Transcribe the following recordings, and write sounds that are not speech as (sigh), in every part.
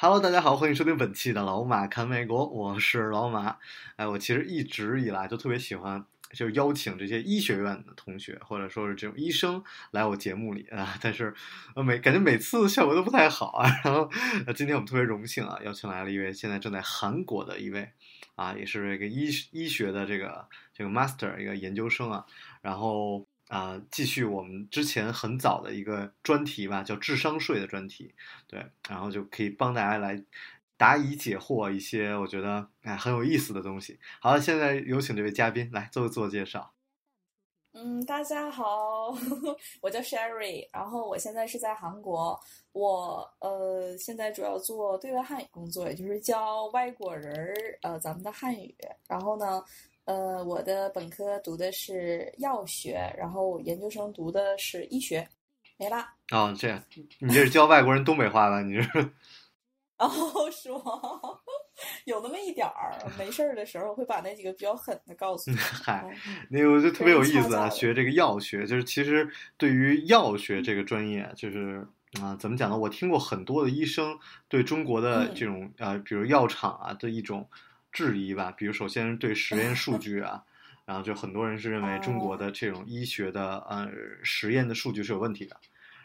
Hello，大家好，欢迎收听本期的老马看美国，我是老马。哎，我其实一直以来都特别喜欢，就邀请这些医学院的同学，或者说是这种医生来我节目里啊。但是，呃，每感觉每次效果都不太好啊。(laughs) 然后，呃，今天我们特别荣幸啊，邀请来了一位现在正在韩国的一位啊，也是这个医医学的这个这个 master 一个研究生啊。然后。啊、继续我们之前很早的一个专题吧，叫智商税的专题，对，然后就可以帮大家来答疑解惑一些我觉得哎很有意思的东西。好了，现在有请这位嘉宾来做个自我介绍。嗯，大家好，(laughs) 我叫 Sherry，然后我现在是在韩国，我呃现在主要做对外汉语工作，也就是教外国人儿呃咱们的汉语。然后呢，呃我的本科读的是药学，然后研究生读的是医学，没啦。哦，这样，你这是教外国人东北话吧？你是？(laughs) 哦，是吗？(laughs) 有那么一点儿，没事儿的时候会把那几个比较狠的告诉你。(laughs) 嗨嗯那个我就特别有意思啊，学这个药学，就是其实对于药学这个专业，就是啊、怎么讲呢？我听过很多的医生对中国的嗯这种、呃，比如药厂啊的一种质疑吧。比如首先对实验数 (laughs) 据啊，然后就很多人是认为中国的这种医学的呃实验的数据是有问题的。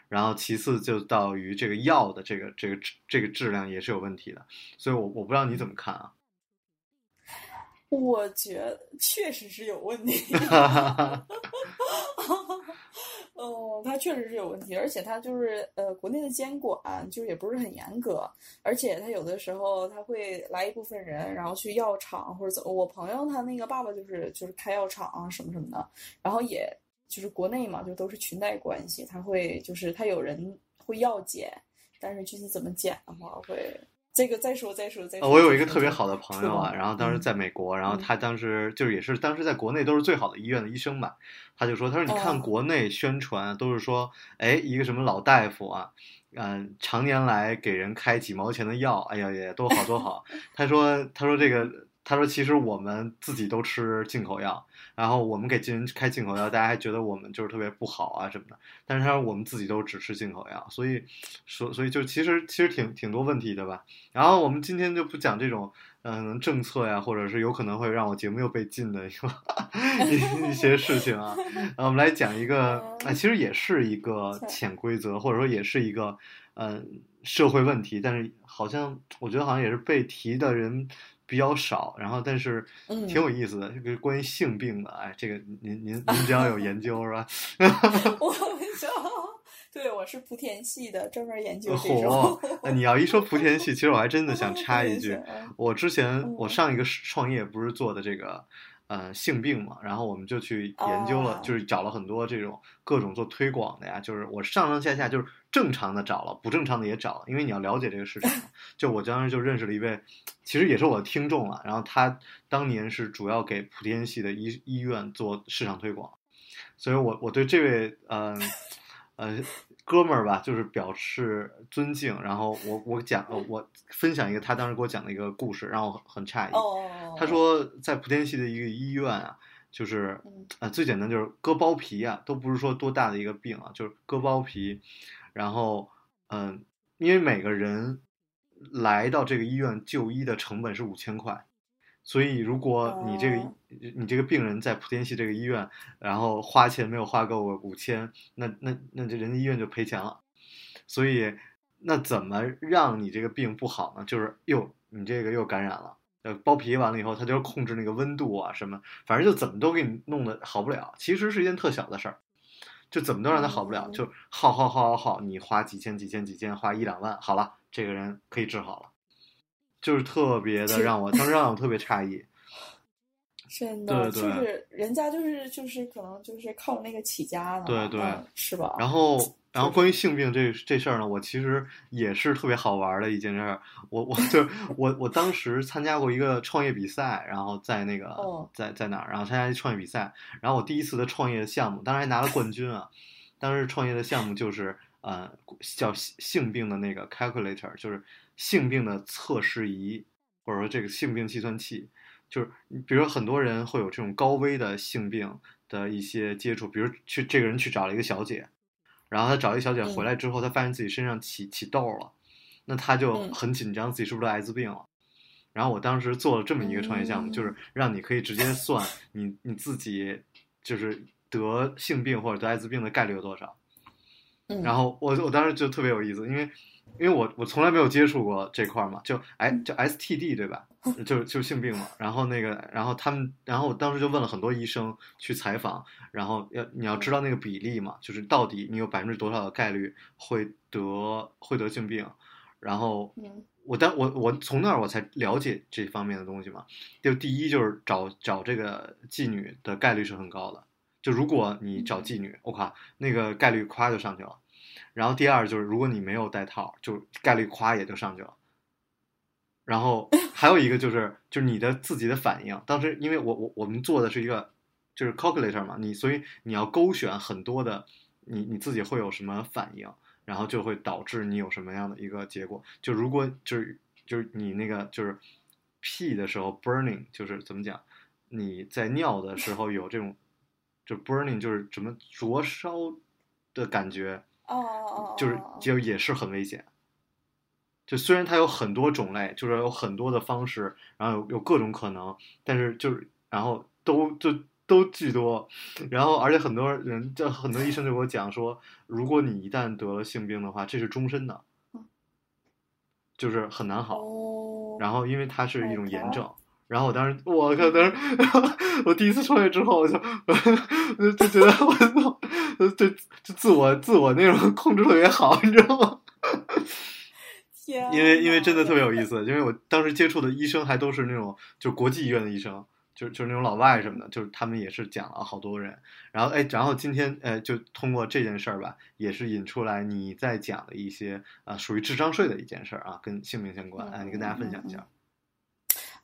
然后其次就到于这个药的这个这个这个质量也是有问题的，所以我我不知道你怎么看啊？我觉得确实是有问题。(laughs) 哦，它确实是有问题，而且它就是呃，国内的监管就是也不是很严格，而且它有的时候他会来一部分人，然后去药厂或者怎么。我朋友他那个爸爸就是就是开药厂啊什么什么的，然后也就是国内嘛，就都是裙带关系，他会就是他有人会药检，但是具体怎么检的话会。这个再说再说再说。呃我有一个特别好的朋友啊，然后当时嗯在美国，然后嗯他当时就是也是当时在国内都是最好的医院的医生嘛，他就说，他说你看哦国内宣传都是说，哎，一个什么老大夫啊，嗯、常年来给人开几毛钱的药，哎呀也多好多好。他说，他说这个，他说其实我们自己都吃进口药，然后我们给人开进口药，大家还觉得我们就是特别不好啊什么的，但是他说我们自己都只吃进口药，所以说所以就其实其实挺挺多问题的吧。然后我们今天就不讲这种嗯政策呀，或者是有可能会让我节目又被禁的一一些事情啊。然后我们来讲一个，啊，其实也是一个潜规则，或者说也是一个嗯社会问题，但是好像我觉得好像也是被提的人比较少。然后但是嗯挺有意思的，这个关于性病的，哎，这个您您您比较有研究是吧？(laughs) 我们就对我是莆田系的，专门研究这种。，那你要一说莆田系，其实我还真的想插一句我之前嗯我上一个创业不是做的这个呃性病嘛，然后我们就去研究了，哦就是找了很多这种各种做推广的呀，就是我上上下下就是正常的找了，不正常的也找了，因为你要了解这个市场。就我当时就认识了一位，其实也是我的听众了，然后他当年是主要给莆田系的医医院做市场推广，所以我我对这位嗯呃哥们儿吧，就是表示尊敬。然后我我讲呃我分享一个他当时给我讲的一个故事，让我很很诧异。哦，他说在莆田系的一个医院啊，就是嗯呃最简单就是割包皮啊，都不是说多大的一个病啊，就是割包皮，然后嗯、因为每个人来到这个医院就医的成本是五千块。所以，如果你这个、哦你这个病人在莆田系这个医院，然后花钱没有花够五千，那那那这人家医院就赔钱了。所以，那怎么让你这个病不好呢？就是又你这个又感染了，呃，包皮完了以后，他就要控制那个温度啊什么，反正就怎么都给你弄得好不了。其实是一件特小的事儿，就怎么都让他好不了，嗯就好好好好好，你花几千几千几千，花一两万，好了，这个人可以治好了。就是特别的让我当时让我特别诧异，(laughs) 真的对对就是人家就是就是可能就是靠那个起家的，对对嗯是吧？然后然后关于性病这这事儿呢，我其实也是特别好玩的一件事儿。我我 (laughs) 就我我当时参加过一个创业比赛，然后在那个、哦在在哪儿，然后参加一创业比赛，然后我第一次的创业项目，当然还拿了冠军啊。当时创业的项目就是呃叫性性病的那个 calculator，就是性病的测试仪，或者说这个性病计算器。就是比如说很多人会有这种高危的性病的一些接触，比如去这个人去找了一个小姐，然后他找一小姐回来之后，他发现自己身上起起痘了，那他就嗯很紧张，自己是不是得艾滋病了？然后我当时做了这么一个创业项目，嗯就是让你可以直接算你你自己就是得性病或者得艾滋病的概率有多少。嗯，然后我我当时就特别有意思，因为因为我我从来没有接触过这块儿嘛，就哎嗯叫 STD 对吧？就就性病嘛。然后那个，然后他们，然后我当时就问了很多医生去采访，然后要你要知道那个比例嘛，就是到底你有百分之多少的概率会得会得性病，然后嗯我当我我从那儿我才了解这方面的东西嘛。就第一就是找找这个妓女的概率是很高的，就如果你找妓女，我靠，那个概率夸就上去了。然后第二就是如果你没有带套，就概率夸也就上去了。然后 (laughs) 还有一个就是就是你的自己的反应，当时因为我我我们做的是一个就是 calculator 嘛，你所以你要勾选很多的你你自己会有什么反应，然后就会导致你有什么样的一个结果。就如果就是就是你那个就是 P 的时候 burning，就是怎么讲？你在尿的时候有这种就 burning，就是什么灼烧的感觉，哦就是哦就也是很危险。就虽然它有很多种类，就是有很多的方式，然后有有各种可能，但是就是然后都就都巨多，然后而且很多人就很多医生就给我讲说，如果你一旦得了性病的话，这是终身的，就是很难好。哦，然后因为它是一种炎症，然后我当时我靠，当 (laughs) 时我第一次创业之后，我就我 (laughs) 就觉得我操，就就自我自我那种控制特别好，你知道吗？(laughs) 天因为因为真的特别有意思，因为我当时接触的医生还都是那种就国际医院的医生，就就是那种老外什么的，就是他们也是讲了好多人，然后哎，然后今天呃就通过这件事儿吧，也是引出来你在讲的一些啊、呃属于智商税的一件事儿啊，跟性命相关，哎，你跟大家分享一下。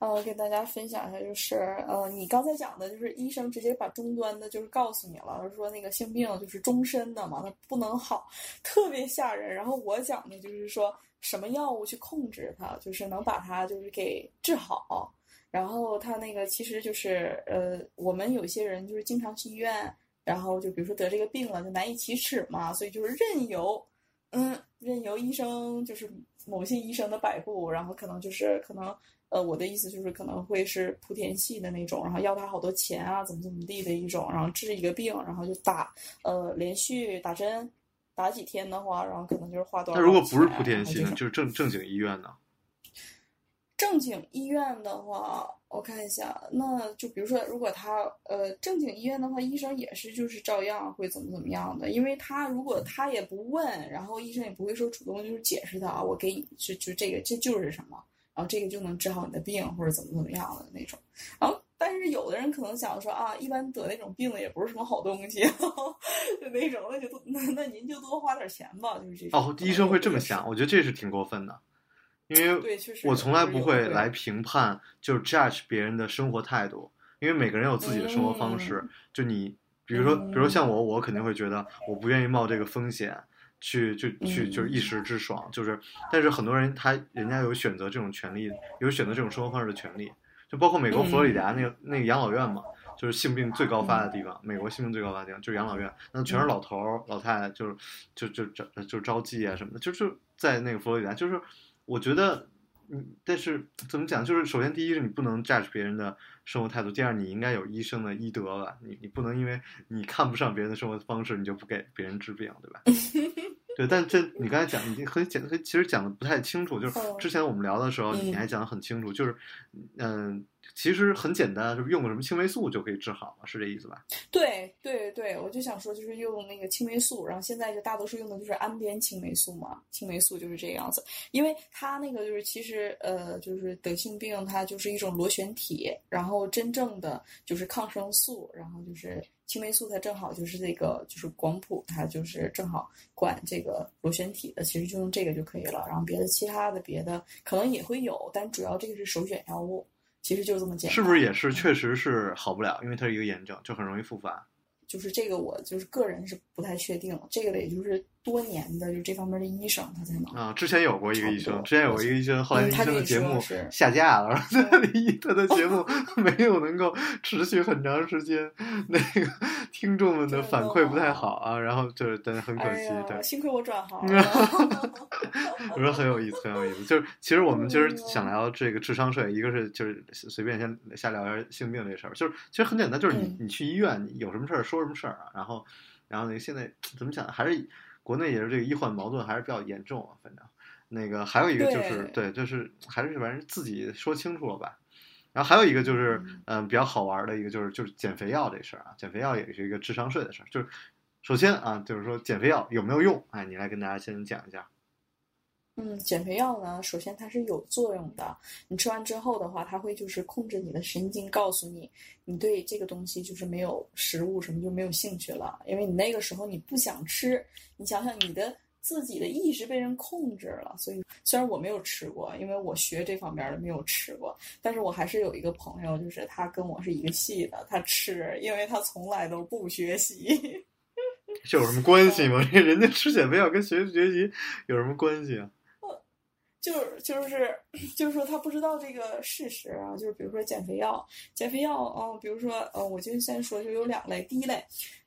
呃，给大家分享一下，就是呃，你刚才讲的，就是医生直接把终端的，就是告诉你了，说那个性病就是终身的嘛，它不能好，特别吓人。然后我讲的就是说什么药物去控制它，就是能把它就是给治好。然后他那个其实就是呃，我们有些人就是经常去医院，然后就比如说得这个病了，就难以启齿嘛，所以就是任由，嗯，任由医生就是某些医生的摆布，然后可能就是可能。呃，我的意思就是可能会是莆田系的那种，然后要他好多钱啊，怎么怎么地的一种，然后治一个病，然后就打，呃，连续打针，打几天的话，然后可能就是花多少那如果不是莆田系就是正正经医院呢？正经医院的话，我看一下，那就比如说，如果他呃正经医院的话，医生也是就是照样会怎么怎么样的，因为他如果他也不问，然后医生也不会说主动就是解释他啊，我给你就就这个这就是什么，然后这个就能治好你的病或者怎么怎么样的那种，然后但是有的人可能想说啊，一般得那种病的也不是什么好东西，(laughs) 就那种那就多那那您就多花点钱吧，就是这种。哦，医生会这么想，我觉得这是挺过分的，因为对，确实我从来不会来评判，就是 judge 别人的生活态度，因为每个人有自己的生活方式。就你，比如说，比如说像我，我肯定会觉得我不愿意冒这个风险，去就去嗯就是一时之爽，就是，但是很多人他人家有选择这种权利，有选择这种生活方式的权利，就包括美国佛罗里达那个、那个养老院嘛。就是性病最高发的地方，美国性病最高发的地方就是养老院，那全是老头儿、老太太，就是就就就就招妓啊什么的，就是在那个佛罗里达，就是我觉得，嗯，但是怎么讲，就是首先第一是你不能 judge 别人的生活态度，第二你应该有医生的医德吧，你你不能因为你看不上别人的生活方式，你就不给别人治病，对吧？(laughs) 对，但这你刚才讲，你很讲，其实讲的不太清楚。就是哦之前我们聊的时候，你嗯还讲的很清楚，就是，嗯、其实很简单，就是用个什么青霉素就可以治好了，是这意思吧？对对对，我就想说，就是用那个青霉素，然后现在就大多数用的就是氨边青霉素嘛，青霉素就是这个样子，因为它那个就是其实呃，就是得性病它就是一种螺旋体，然后真正的就是抗生素，然后就是青霉素它正好就是这个就是广谱，它就是正好管这个螺旋体的，其实就用这个就可以了。然后别的其他的别的可能也会有，但主要这个是首选药物，其实就这么简单。是不是也是确实是好不了，因为它是一个炎症，就很容易复发。就是这个，我就是个人是不太确定，这个也就是多年的就这方面的医生他才能啊。之前有过一个医生，之前有过一个医生，后来嗯医生的节目下架了，然后他的他的节目 (laughs) 没有能够持续很长时间，那个听众们的反馈不太好啊，然后就是但是很可惜，哎，对。幸亏我转行了。(laughs) 我说很有意思，很有意思。就是其实我们今儿嗯想聊这个智商税，一个是就是随便先瞎聊一下性病这事儿，就是其实很简单，就是你嗯你去医院你有什么事儿说什么事儿啊，然后然后那个现在怎么讲，还是国内也是这个医患矛盾还是比较严重啊，反正那个还有一个就是对，就是还是反正自己说清楚了吧。然后还有一个就是，嗯嗯、比较好玩的一个就是就是减肥药这事儿啊，减肥药也是一个智商税的事儿。就是首先啊，就是说减肥药有没有用？哎，你来跟大家先讲一下。嗯，减肥药呢，首先它是有作用的。你吃完之后的话，它会就是控制你的神经，告诉你你对这个东西就是没有食物什么就没有兴趣了，因为你那个时候你不想吃。你想想，你的自己的意识被人控制了。所以虽然我没有吃过，因为我学这方面的没有吃过，但是我还是有一个朋友，就是他跟我是一个系的，他吃，因为他从来都不学习。(laughs) 这有什么关系吗？这人家吃减肥药跟学学习有什么关系啊？就是就是就是说他不知道这个事实啊，就是比如说减肥药，减肥药啊、比如说呃，我就先说就有两类，第一类，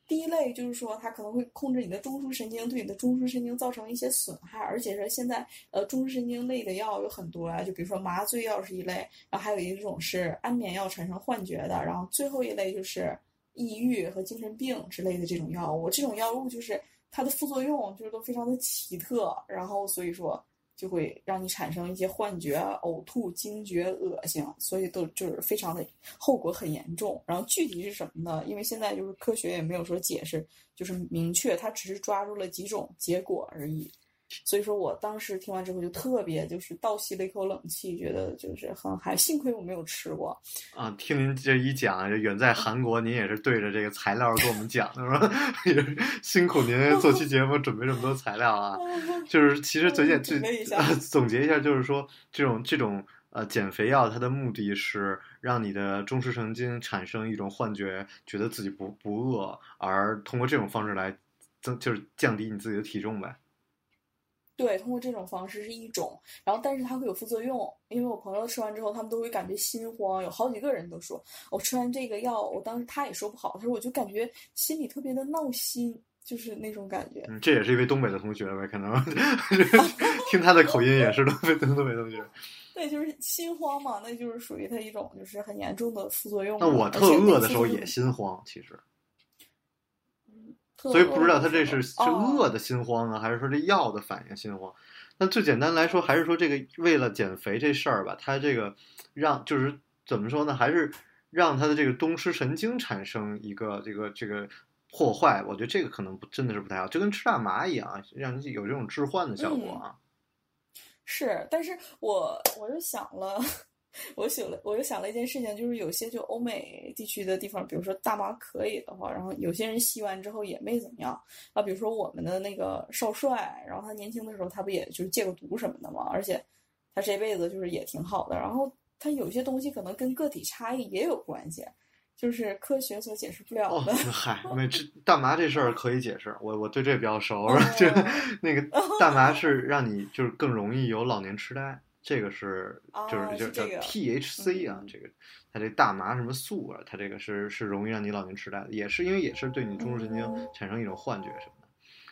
第一类就是说它可能会控制你的中枢神经，对你的中枢神经造成一些损害，而且是现在呃中枢神经类的药有很多啊，就比如说麻醉药是一类，然后还有一种是安眠药产生幻觉的，然后最后一类就是抑郁和精神病之类的这种药物，这种药物就是它的副作用就是都非常的奇特，然后所以说。就会让你产生一些幻觉、呕吐、惊厥、恶心，所以都就是非常的后果很严重。然后具体是什么呢？因为现在就是科学也没有说解释，就是明确，它只是抓住了几种结果而已。所以说我当时听完之后就特别就是倒吸了一口冷气，觉得就是很还幸亏我没有吃过。啊，听您这一讲，这远在韩国，您也是对着这个材料跟我们讲的是吧？(laughs) 也是辛苦您做期节目准备这么多材料啊。(laughs) 就是其实最简 (laughs) 最总结一下，就是说这种这种呃减肥药，它的目的是让你的中枢神经产生一种幻觉，觉得自己不不饿，而通过这种方式来增就是降低你自己的体重呗。对，通过这种方式是一种，然后但是它会有副作用，因为我朋友吃完之后，他们都会感觉心慌，有好几个人都说，我吃完这个药，我当时他也说不好，他说我就感觉心里特别的闹心，就是那种感觉。嗯，这也是一位东北的同学呗，可能 (laughs) 听他的口音也是东北东北同学。(laughs) 对，就是心慌嘛，那就是属于他一种就是很严重的副作用。那我特饿的时候也心慌，其实。特所以不知道他这是是哦饿的心慌啊，还是说这药的反应心慌？那最简单来说，还是说这个为了减肥这事儿吧，他这个让就是怎么说呢？还是让他的这个东施神经产生一个这个这个破坏。我觉得这个可能不真的是不太好，就跟吃大麻一样啊，让你有这种致幻的效果啊。是，但是我我就想了，(laughs) 我想了，我又想了一件事情，就是有些就欧美地区的地方，比如说大麻可以的话，然后有些人吸完之后也没怎么样啊。比如说我们的那个少帅，然后他年轻的时候他不也就是戒过毒什么的嘛，而且他这辈子就是也挺好的。然后他有些东西可能跟个体差异也有关系，就是科学所解释不了哦的。，嗨，没这大麻这事儿可以解释，我我对这比较熟。哦这那个大麻是让你就是更容易有老年痴呆，这个是就是哦就是叫这个 THC 啊，嗯这个它这大麻什么素啊，它这个是是容易让你老年痴呆的，也是因为也是对你中枢神经嗯产生一种幻觉什么的。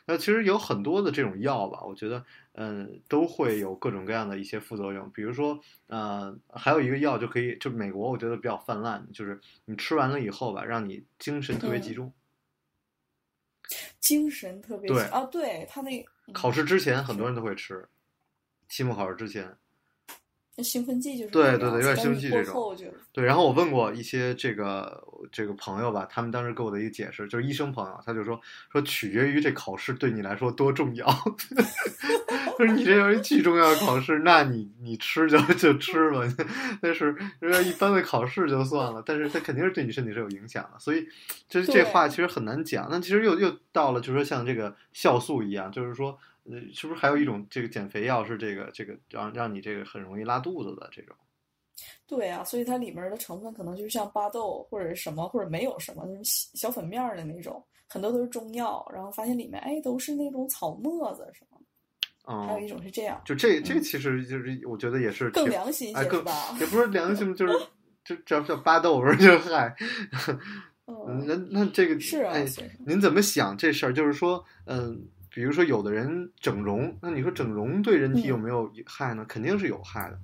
那其实有很多的这种药吧，我觉得，嗯，都会有各种各样的一些副作用。比如说，呃，还有一个药就可以，就美国我觉得比较泛滥，就是你吃完了以后吧，让你精神特别集嗯中。精神特别对啊，对他那嗯考试之前很多人都会吃，期末考试之前，那兴奋剂就是对对对有点兴奋剂这种对，然后我问过一些这个这个朋友吧，他们当时给我的一个解释，就是医生朋友，他就说说取决于这考试对你来说多重要，(laughs) 就是你这要是巨重要的考试，那你你吃就就吃吧，(laughs) 但是一般的考试就算了，但是它肯定是对你身体是有影响的，所以就是这话其实很难讲。那其实又又到了，就是说像这个酵素一样，就是说。呃，是不是还有一种这个减肥药是这个这个让让你这个很容易拉肚子的这种？对啊，所以它里面的成分可能就是像巴豆或者是什么，或者没有什么小小粉面儿的那种，很多都是中药，然后发现里面哎都是那种草沫子什么的，嗯，还有一种是这样，就这这嗯其实就是我觉得也是更良心一些吧？也不是良心，(laughs) 就是就只要叫巴豆不是就嗨。嗯，(laughs) 嗯，那那这个是啊，哎，您怎么想这事儿？就是说，嗯，比如说有的人整容，那你说整容对人体有嗯没有害呢？肯定是有害的。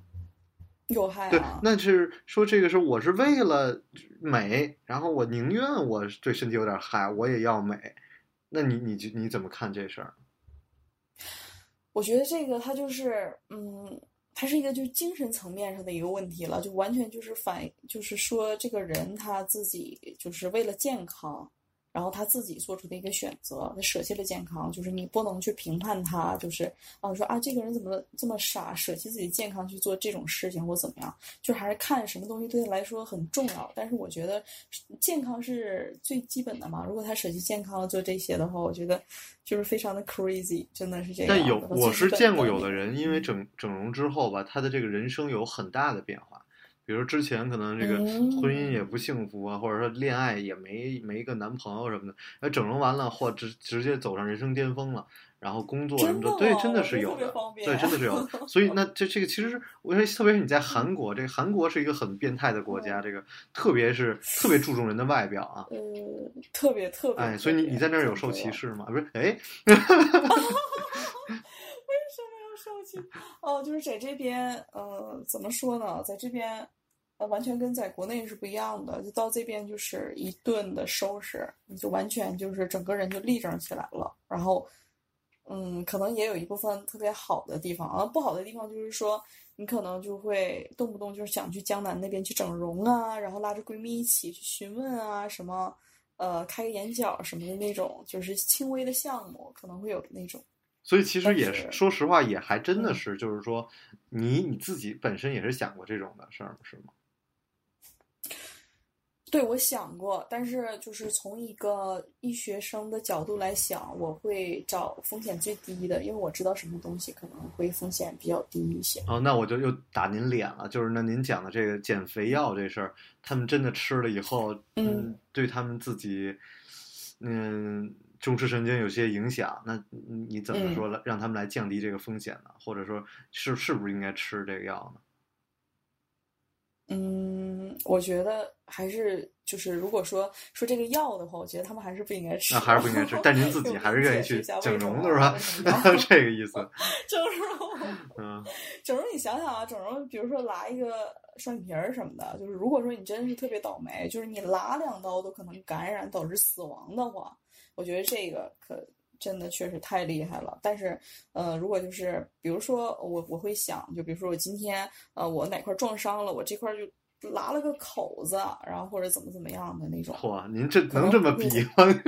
有害啊，，那是说这个是我是为了美，然后我宁愿我对身体有点害，我也要美。那你你就你怎么看这事儿？(sighs) 我觉得这个它就是，嗯，它是一个就是精神层面上的一个问题了，就完全就是反，就是说这个人他自己就是为了健康，然后他自己做出的一个选择，他舍弃了健康，就是你不能去评判他，就是啊说啊这个人怎么这么傻，舍弃自己健康去做这种事情或怎么样，就还是看什么东西对他来说很重要。但是我觉得健康是最基本的嘛，如果他舍弃健康做这些的话，我觉得就是非常的 crazy，真的是这样。但有我是见过有的人因为嗯整整容之后吧，他的这个人生有很大的变化。比如之前可能这个婚姻也嗯不幸福啊，或者说恋爱也没没一个男朋友什么的，那整容完了或直直接走上人生巅峰了，然后工作什么真的对，真的是有的对，真的是有的。所以那这这个其实是我觉得，特别是你在韩国，这个韩国是一个很变态的国家，嗯这个特别是特别注重人的外表啊。呃，特别特别。哎，所以你你在那儿有受歧视吗？不是，哎，(laughs) 为什么要受气？哦，就是在这边，呃，怎么说呢？在这边，呃，完全跟在国内是不一样的。就到这边就是一顿的收拾，你就完全就是整个人就立正起来了。然后，嗯，可能也有一部分特别好的地方啊，不好的地方就是说，你可能就会动不动就是想去江南那边去整容啊，然后拉着闺蜜一起去询问啊，什么。呃，开个眼角什么的那种，就是轻微的项目，可能会有那种。所以其实也是，说实话，也还真的嗯是，就是说，你你自己本身也是想过这种的事儿，是吗？对，我想过，但是就是从一个医学生的角度来想，我会找风险最低的，因为我知道什么东西可能会风险比较低一些。哦，那我就又打您脸了，就是那您讲的这个减肥药这事儿，他们真的吃了以后，嗯，对他们自己，嗯，中枢神经有些影响，那你怎么嗯说了，让他们来降低这个风险呢？或者说是是不是应该吃这个药呢？嗯，我觉得还是就是，如果说说这个药的话，我觉得他们还是不应该吃。那还是不应该吃，但您自己 (laughs) 还是愿意去整容的是吧？(laughs) 这个意思，(laughs) 整容，嗯，整容，你想想啊，整容，比如说拉一个双眼皮儿什么的，就是如果说你真是特别倒霉，就是你拉两刀都可能感染导致死亡的话，我觉得这个可真的确实太厉害了。但是，呃，如果就是比如说我我会想，就比如说我今天呃我哪块撞伤了，我这块就拉了个口子，然后或者怎么怎么样的那种。嚯，您这能这么能不会比吗？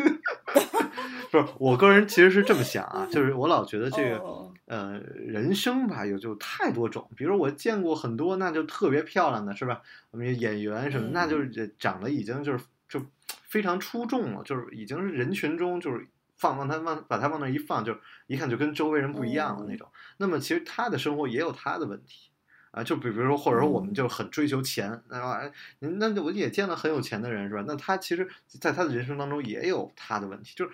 (laughs) 不是，我个人其实是这么想啊，就是我老觉得这个。哦呃，人生吧，有就太多种。比如我见过很多，那就特别漂亮的，是吧？我们演员什么，嗯那就是长得已经就是就非常出众了，就是已经是人群中就是放放他往把他往那一放，就一看就跟周围人不一样了那种。那么其实他的生活也有他的问题啊，就比比如说，或者说我们嗯就很追求钱，那啊，那我也见了很有钱的人，是吧？那他其实在他的人生当中也有他的问题，就是。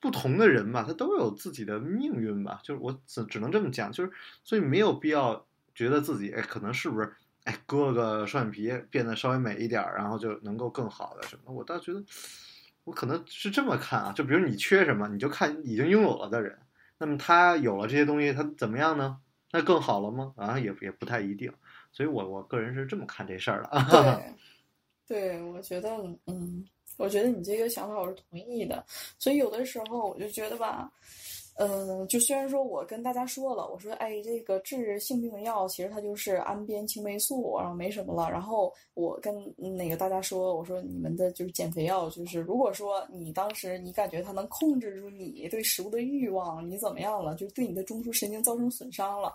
不同的人吧，他都有自己的命运吧，就是我只只能这么讲，就是所以没有必要觉得自己哎，可能是不是哎割了个双眼皮变得稍微美一点儿，然后就能够更好的什么？我倒觉得我可能是这么看啊，就比如你缺什么，你就看已经拥有了的人，那么他有了这些东西，他怎么样呢？那更好了吗？啊，也也不太一定，所以我我个人是这么看这事儿的啊。对，(laughs) 对，我觉得，嗯，我觉得你这个想法我是同意的。所以有的时候我就觉得吧，嗯，就虽然说我跟大家说了，我说哎，这个治性病的药其实它就是氨边青霉素，然后没什么了。然后我跟那个大家说，我说你们的就是减肥药，就是如果说你当时你感觉它能控制住你对食物的欲望，你怎么样了，就对你的中枢神经造成损伤了。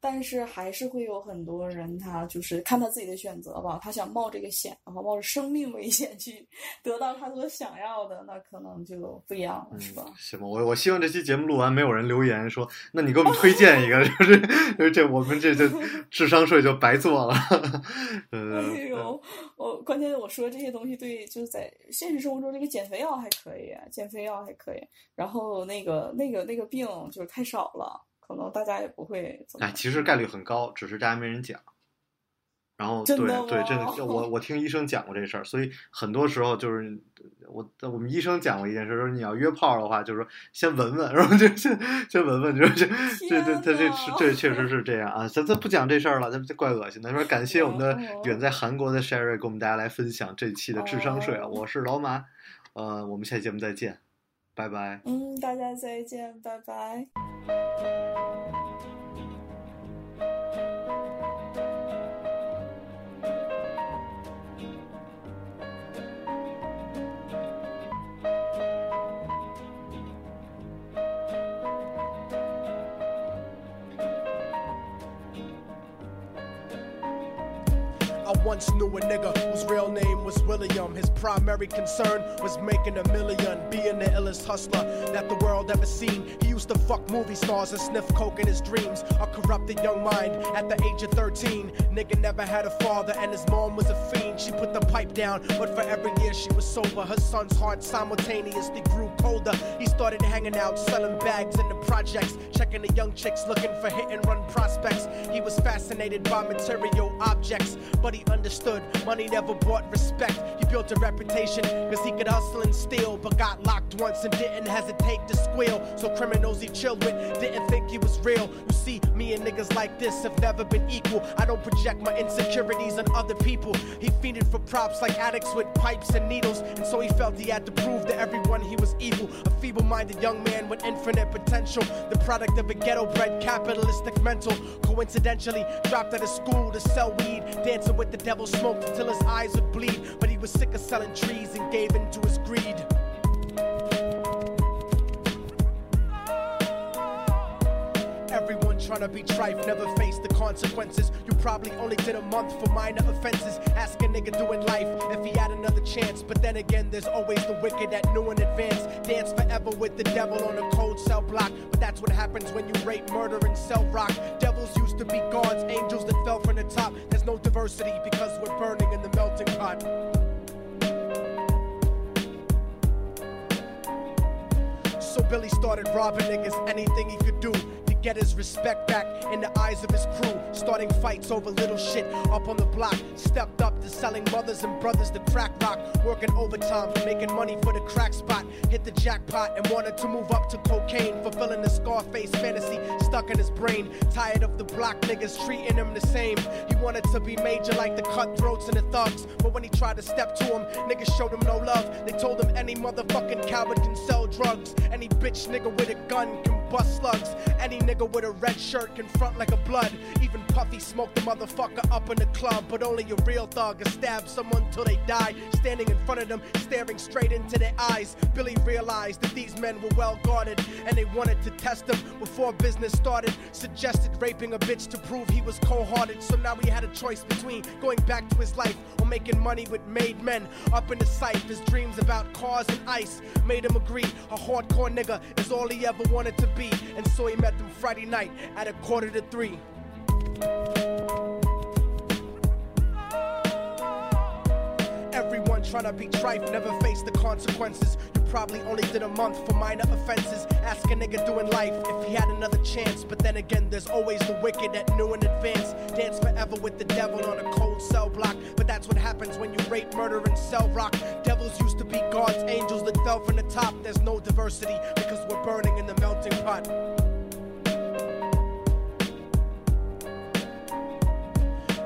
但是还是会有很多人，他就是看他自己的选择吧。他想冒这个险，然后冒着生命危险去 (laughs) 得到他所想要的，那可能就不一样了，是吧？行吧，我我希望这期节目录完，没有人留言说，那你给我们推荐一个，(laughs) 就是就是这我们这这智商税就白做了。呃，(laughs) 哎呦，我关键我说这些东西对，就是在现实生活中，这个减肥药还可以，减肥药还可以。然后那个那个那个病就是太少了。可能大家也不会怎么。哎，其实概率很高，只是大家没人讲。然后对对，真的，我我听医生讲过这事儿，所以很多时候就是我我们医生讲过一件事，说你要约炮的话，就是说先闻闻，然后就先先闻闻，就是这这这这这这确实是这样啊。咱咱不讲这事儿了，咱这怪恶心的。说感谢我们的远在韩国的 Sherry 给我们大家来分享这期的智商税啊，我是老马，呃，我们下期节目再见。拜拜。嗯，大家再见，拜拜。Thank you. Once knew a nigga whose real name was William. His primary concern was making a million, being the illest hustler that the world ever seen. He used to fuck movie stars and sniff coke in his dreams. A corrupted young mind at the age of 13. Nigga never had a father and his mom was a fiend. She put the pipe down, but for every year she was sober. Her son's heart simultaneously grew colder. He started hanging out, selling bags in the projects, checking the young chicks looking for hit and run prospects. He was fascinated by material objects, but he understood money never brought respect. He built a reputation because he could hustle and steal, but got locked once and didn't hesitate to squeal. So criminals he chilled with didn't think he was real. You see, me and niggas like this have never been equal. I don't project my insecurities on other people. He fiended for props like addicts with pipes and needles, and so he felt he had to prove to everyone he was evil. A feeble minded young man with infinite potential, the product of a ghetto bred capitalistic mental. Coincidentally, dropped out of school to sell weed, dancing with the devil smoked till his eyes would bleed. But he was sick of selling trees and gave in to his greed. Trying to be trife never faced the consequences. You probably only did a month for minor offenses. Ask a nigga doing life if he had another chance. But then again, there's always the wicked that knew in advance. Dance forever with the devil on a cold cell block. But that's what happens when you rape, murder, and sell rock. Devils used to be gods, angels that fell from the top. There's no diversity because we're burning in the melting pot. So Billy started robbing niggas anything he could do get his respect back in the eyes of his crew. Starting fights over little shit up on the block. Stepped up to selling mothers and brothers the crack rock. Working overtime, making money for the crack spot. Hit the jackpot and wanted to move up to cocaine. Fulfilling the Scarface fantasy stuck in his brain. Tired of the block niggas treating him the same. He wanted to be major like the cutthroats and the thugs. But when he tried to step to him, niggas showed him no love. They told him any motherfucking coward can sell drugs. Any bitch nigga with a gun can bust slugs. Any nigga with a red shirt can front like a blood. Even Puffy smoked the motherfucker up in the club. But only a real thug can stab someone till they die. Standing in front of them, staring straight into their eyes. Billy realized that these men were well guarded and they wanted to test him before business started. Suggested raping a bitch to prove he was cold hearted. So now he had a choice between going back to his life or making money with made men. Up in the sight, his dreams about cars and ice made him agree a hardcore nigga is all he ever wanted to be. And so he met them Friday night at a quarter to three. Everyone trying to be trife never face the consequences. You probably only did a month for minor offenses. Ask a nigga doing life if he had another chance. But then again, there's always the wicked that knew in advance. Dance forever with the devil on a cold cell block. But that's what happens when you rape, murder, and sell rock. Devils used to be gods, angels that fell from the top. There's no diversity because we're burning in the melting pot.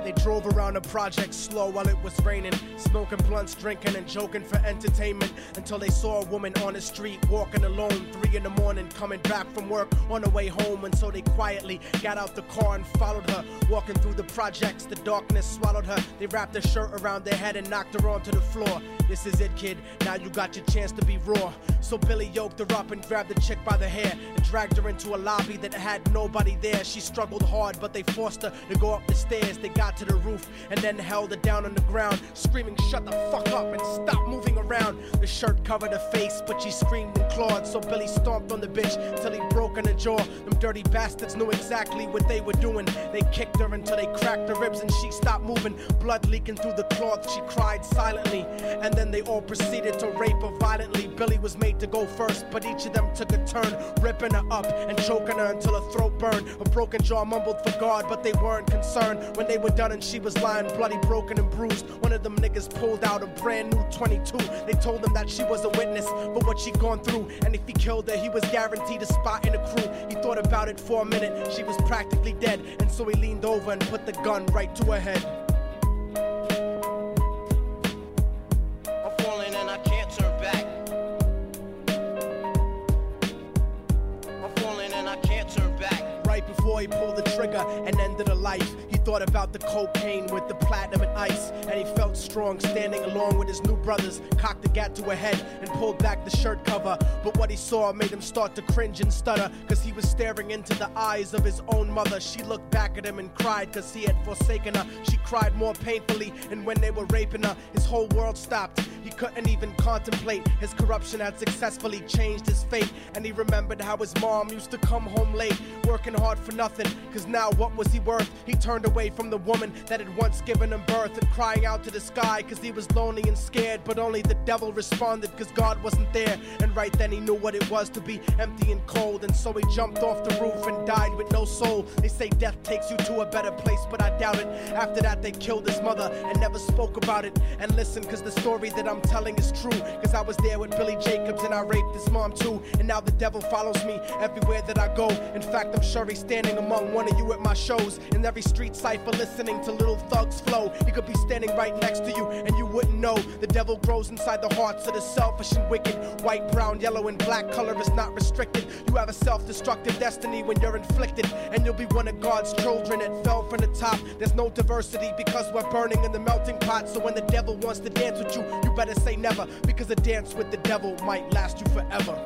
They drove around the project slow while it was raining, smoking blunts, drinking, and joking for entertainment until they saw a woman on the street walking alone, three in the morning, coming back from work on the way home. And so they quietly got out the car and followed her, walking through the projects. The darkness swallowed her. They wrapped a shirt around their head and knocked her onto the floor. This is it, kid. Now you got your chance to be raw. So Billy yoked her up and grabbed the chick by the hair and dragged her into a lobby that had nobody there. She struggled hard, but they forced her to go up the stairs. They got to the roof and then held her down on the ground, screaming, Shut the fuck up and stop moving around. The shirt covered her face, but she screamed and clawed. So Billy stomped on the bitch till he broke in her jaw. Them dirty bastards knew exactly what they were doing. They kicked her until they cracked her ribs and she stopped moving. Blood leaking through the cloth, she cried silently. And then they all proceeded to rape her violently. Billy was made to go first, but each of them took a turn, ripping her up and choking her until her throat burned. Her broken jaw mumbled for God, but they weren't concerned. When they were done and she was lying bloody, broken, and bruised, one of them niggas pulled out a brand new 22. They told him that she was a witness for what she'd gone through, and if he killed her, he was guaranteed a spot in the crew. He thought about it for a minute, she was practically dead, and so he leaned over and put the gun right to her head. I'm falling and I can't turn back. I'm falling and I can't turn back. Right before he pulled the trigger and ended her life, he thought about the cocaine with the platinum and ice. And he felt strong standing along with his new brothers, cocked the gat to her head and pulled back the shirt cover. But what he saw made him start to cringe and stutter, cause he was staring into the eyes of his own mother. She looked back at him and cried cause he had forsaken her. She cried more painfully, and when they were raping her, his whole world stopped. He couldn't even contemplate. His corruption had successfully changed his fate. And he remembered how his mom used to come home late, working hard for nothing. Cause now what was he worth? He turned away from the woman that had once given him birth and crying out to the sky cause he was lonely and scared. But only the devil responded cause God wasn't there. And right then he knew what it was to be empty and cold. And so he jumped off the roof and died with no soul. They say death takes you to a better place, but I doubt it. After that, they killed his mother and never spoke about it. And listen, cause the story that I'm telling is true. Cause I was there with Billy Jacobs and I raped his mom too. And now the devil follows me everywhere that I go. In fact, I'm sure he's standing among one of you at my shows. In every street cipher, listening to little thugs flow. He could be standing right next to you and you wouldn't know. The devil grows inside the hearts of the selfish and wicked. White, brown, yellow, and black color is not restricted. You have a self destructive destiny when you're inflicted. And you'll be one of God's children that fell from the top. There's no diversity because we're burning in the melting pot. So when the devil wants to dance with you, you better say never. Because a dance with the devil might last you forever.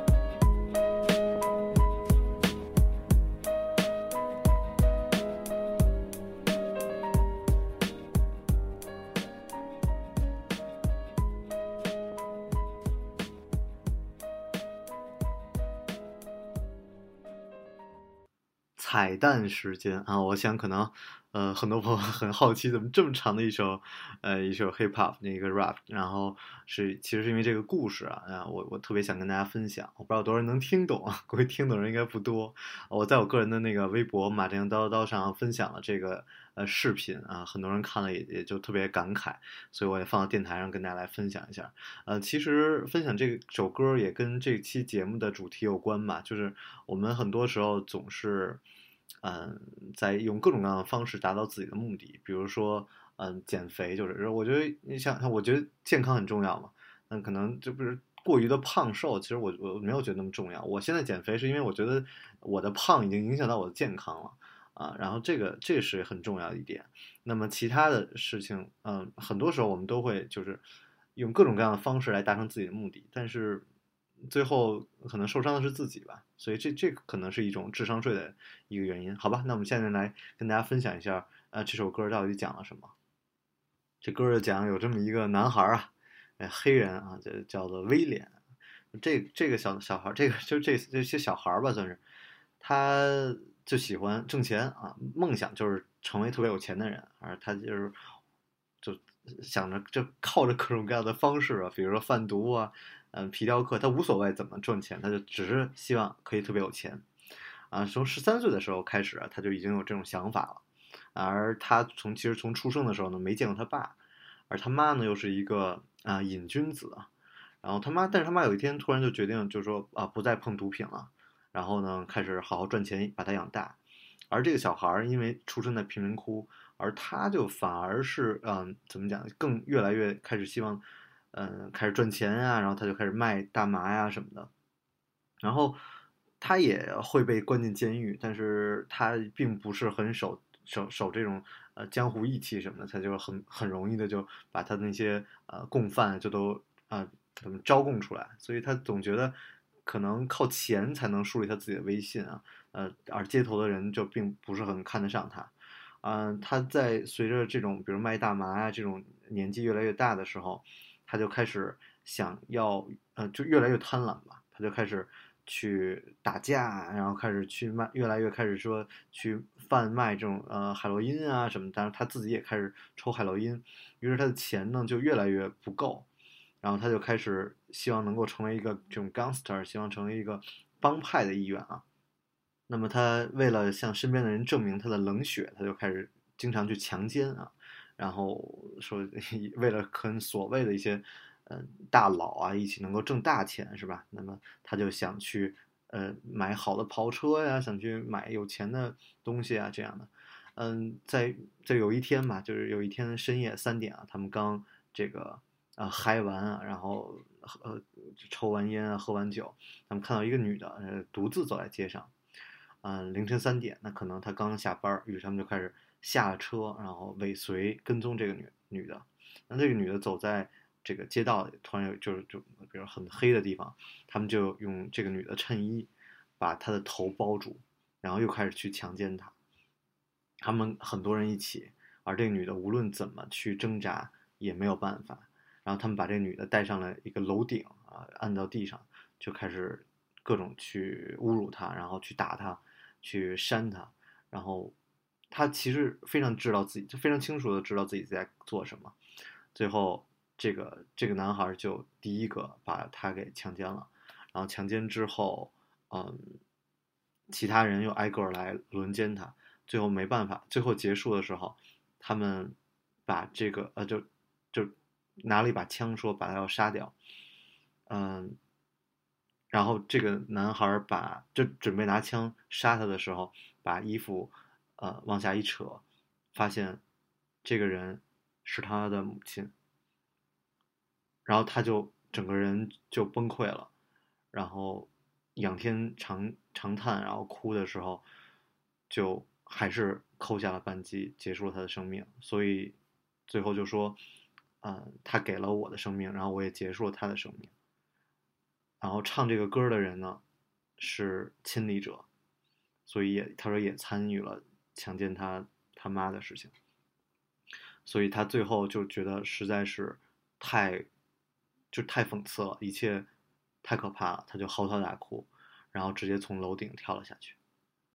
彩蛋时间啊，我想可能， 呃，很多朋友很好奇，怎么这么长的一首，呃，一首 hip hop 那个 rap，然后是其实是因为这个故事啊，啊，我我特别想跟大家分享，我不知道多少人能听懂啊，估计听懂人应该不多。我在我个人的那个微博马正叨叨上分享了这个呃视频啊，很多人看了也也就特别感慨，所以我也放到电台上跟大家来分享一下。呃，其实分享这首歌也跟这期节目的主题有关吧，就是我们很多时候总是。嗯，在用各种各样的方式达到自己的目的，比如说，嗯，减肥，就是我觉得你想，我觉得健康很重要嘛。那可能就不是过于的胖瘦，其实我我没有觉得那么重要。我现在减肥是因为我觉得我的胖已经影响到我的健康了啊，然后这个这是很重要的一点。那么其他的事情，嗯，很多时候我们都会就是用各种各样的方式来达成自己的目的，但是。最后可能受伤的是自己吧，所以这这可能是一种智商税的一个原因，好吧？那我们现在来跟大家分享一下，呃，这首歌到底讲了什么？这歌就讲有这么一个男孩啊，哎，黑人啊，叫叫做威廉，这这个小小孩，这个就这这些小孩吧，算是，他就喜欢挣钱啊，梦想就是成为特别有钱的人，而他就是就想着就靠着各种各样的方式啊，比如说贩毒啊。嗯，皮雕客他无所谓怎么赚钱，他就只是希望可以特别有钱，啊，从十三岁的时候开始，他就已经有这种想法了。而他从其实从出生的时候呢，没见过他爸，而他妈呢又是一个啊瘾君子，然后他妈，但是他妈有一天突然就决定，就是说啊不再碰毒品了，然后呢开始好好赚钱把他养大，而这个小孩儿因为出生在贫民窟，而他就反而是嗯，怎么讲，更越来越开始希望，嗯，开始赚钱啊、然后他就开始卖大麻呀什么的，然后他也会被关进监狱，但是他并不是很守守守这种呃江湖义气什么的，他就很很容易的就把他那些呃共犯就都啊、怎么招供出来，所以他总觉得可能靠钱才能树立他自己的威信啊，呃，而街头的人就并不是很看得上他。嗯、他在随着这种比如卖大麻呀、这种年纪越来越大的时候，他就开始想要呃就越来越贪婪吧，他就开始去打架，然后开始去卖，越来越开始说去贩卖这种呃海洛因啊什么，但是他自己也开始抽海洛因，于是他的钱呢就越来越不够，然后他就开始希望能够成为一个这种 gangster，希望成为一个帮派的一员啊。那么他为了向身边的人证明他的冷血，他就开始经常去强奸啊，然后说 (laughs) 为了跟所谓的一些嗯大佬啊一起能够挣大钱是吧？那么他就想去呃买好的跑车呀，想去买有钱的东西啊这样的。嗯，在在有一天嘛，就是有一天深夜三点啊，他们刚这个啊嗨完啊，然后呃抽完烟啊，喝完酒，他们看到一个女的呃独自走在街上。嗯，凌晨三点，那可能他刚下班，于是他们就开始下了车，然后尾随跟踪这个女女的。那这个女的走在这个街道，突然有就是就比如很黑的地方，他们就用这个女的衬衣把她的头包住，然后又开始去强奸她。他们很多人一起，而这个女的无论怎么去挣扎也没有办法。然后他们把这女的带上了一个楼顶啊，按到地上，就开始各种去侮辱她，然后去打她。去扇她，然后他其实非常知道自己，就非常清楚的知道自己在做什么。最后，这个这个男孩就第一个把他给强奸了，然后强奸之后，嗯，其他人又挨个来轮奸他。最后没办法，最后结束的时候，他们把这个呃就就拿了一把枪，说把他要杀掉，嗯。然后这个男孩把就准备拿枪杀他的时候，把衣服呃往下一扯，发现这个人是他的母亲，然后他就整个人就崩溃了，然后仰天长长叹，然后哭的时候，就还是扣下了扳机，结束了他的生命。所以最后就说，嗯，他给了我的生命，然后我也结束了他的生命。然后唱这个歌的人呢，是亲历者，所以也他说也参与了强奸他他妈的事情，所以他最后就觉得实在是太就太讽刺了，一切太可怕了，他就嚎啕大哭，然后直接从楼顶跳了下去。